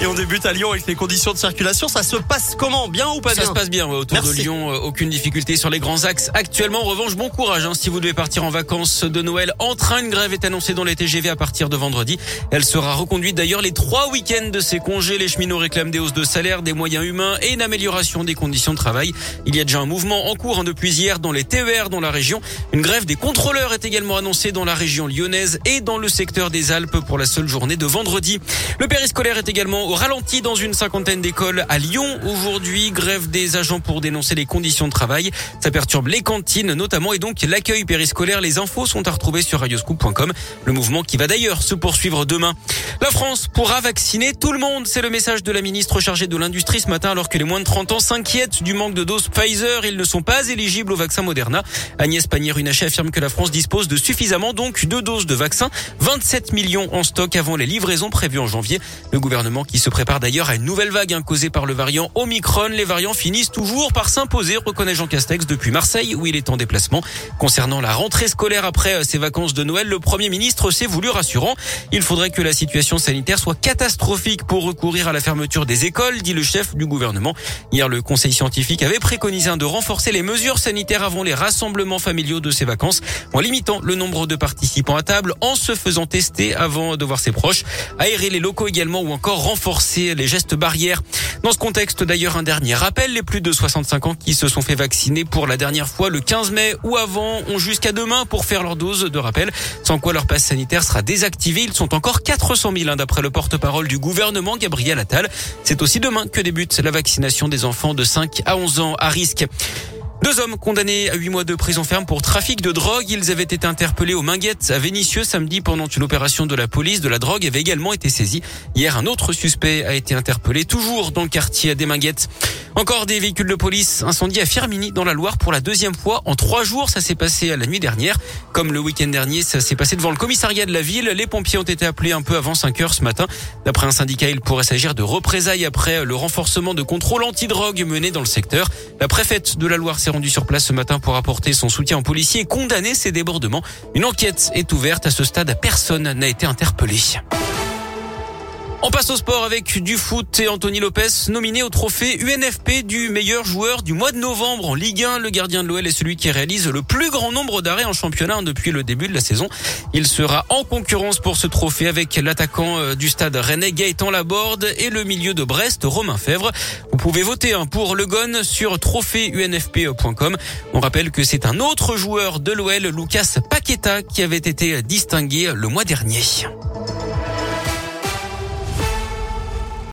Et on débute à Lyon avec les conditions de circulation. Ça se passe comment Bien ou pas bien Ça se passe bien ouais, autour de Lyon. Euh, aucune difficulté sur les grands axes. Actuellement, en revanche, bon courage hein, si vous devez partir en vacances de Noël. En train, une grève est annoncée dans les TGV à partir de vendredi. Elle sera reconduite d'ailleurs les trois week-ends de ces congés. Les cheminots réclament des hausses de salaire, des moyens humains et une amélioration des conditions de travail. Il y a déjà un mouvement en cours hein, depuis hier dans les TER dans la région. Une grève des contrôleurs est également annoncée dans la région lyonnaise et dans le secteur des Alpes pour la seule journée de vendredi. Le périscolaire est également au ralenti dans une cinquantaine d'écoles à Lyon. Aujourd'hui, grève des agents pour dénoncer les conditions de travail. Ça perturbe les cantines notamment et donc l'accueil périscolaire. Les infos sont à retrouver sur radioscoop.com. Le mouvement qui va d'ailleurs se poursuivre demain. La France pourra vacciner tout le monde. C'est le message de la ministre chargée de l'industrie ce matin alors que les moins de 30 ans s'inquiètent du manque de doses Pfizer. Ils ne sont pas éligibles au vaccin Moderna. Agnès Pannier-Runacher affirme que la France dispose de suffisamment donc de doses de vaccin. 27 millions en stock avant les livraisons prévues en janvier. Le gouvernement qui se prépare d'ailleurs à une nouvelle vague hein, causée par le variant Omicron. Les variants finissent toujours par s'imposer, reconnaît Jean Castex depuis Marseille où il est en déplacement. Concernant la rentrée scolaire après euh, ses vacances de Noël, le Premier ministre s'est voulu rassurant. Il faudrait que la situation sanitaire soit catastrophique pour recourir à la fermeture des écoles, dit le chef du gouvernement. Hier, le conseil scientifique avait préconisé de renforcer les mesures sanitaires avant les rassemblements familiaux de ces vacances en limitant le nombre de participants à table, en se faisant tester avant de voir ses proches, aérer les locaux également ou encore renforcer les gestes barrières. Dans ce contexte d'ailleurs, un dernier rappel, les plus de 65 ans qui se sont fait vacciner pour la dernière fois le 15 mai ou avant ont jusqu'à demain pour faire leur dose de rappel, sans quoi leur passe sanitaire sera désactivé. Ils sont encore 400 000 hein, d'après le porte-parole du gouvernement, Gabriel Attal. C'est aussi demain que débute la vaccination des enfants de 5 à 11 ans à risque. Deux hommes condamnés à huit mois de prison ferme pour trafic de drogue. Ils avaient été interpellés au Minguettes à Vénissieux samedi pendant une opération de la police. De la drogue avait également été saisie. Hier, un autre suspect a été interpellé, toujours dans le quartier des Minguettes. Encore des véhicules de police incendiés à Firmini dans la Loire pour la deuxième fois en trois jours. Ça s'est passé la nuit dernière. Comme le week-end dernier, ça s'est passé devant le commissariat de la ville. Les pompiers ont été appelés un peu avant 5 heures ce matin. D'après un syndicat, il pourrait s'agir de représailles après le renforcement de contrôle anti-drogue mené dans le secteur. La préfète de la Loire s'est rendue sur place ce matin pour apporter son soutien aux policiers et condamner ces débordements. Une enquête est ouverte. À ce stade, personne n'a été interpellé. On passe au sport avec du foot et Anthony Lopez nominé au trophée UNFP du meilleur joueur du mois de novembre en Ligue 1. Le gardien de l'OL est celui qui réalise le plus grand nombre d'arrêts en championnat depuis le début de la saison. Il sera en concurrence pour ce trophée avec l'attaquant euh, du stade Rennais Gaëtan Laborde et le milieu de Brest Romain Fèvre. Vous pouvez voter hein, pour le GON sur trophéeunfp.com. On rappelle que c'est un autre joueur de l'OL, Lucas Paqueta, qui avait été distingué le mois dernier.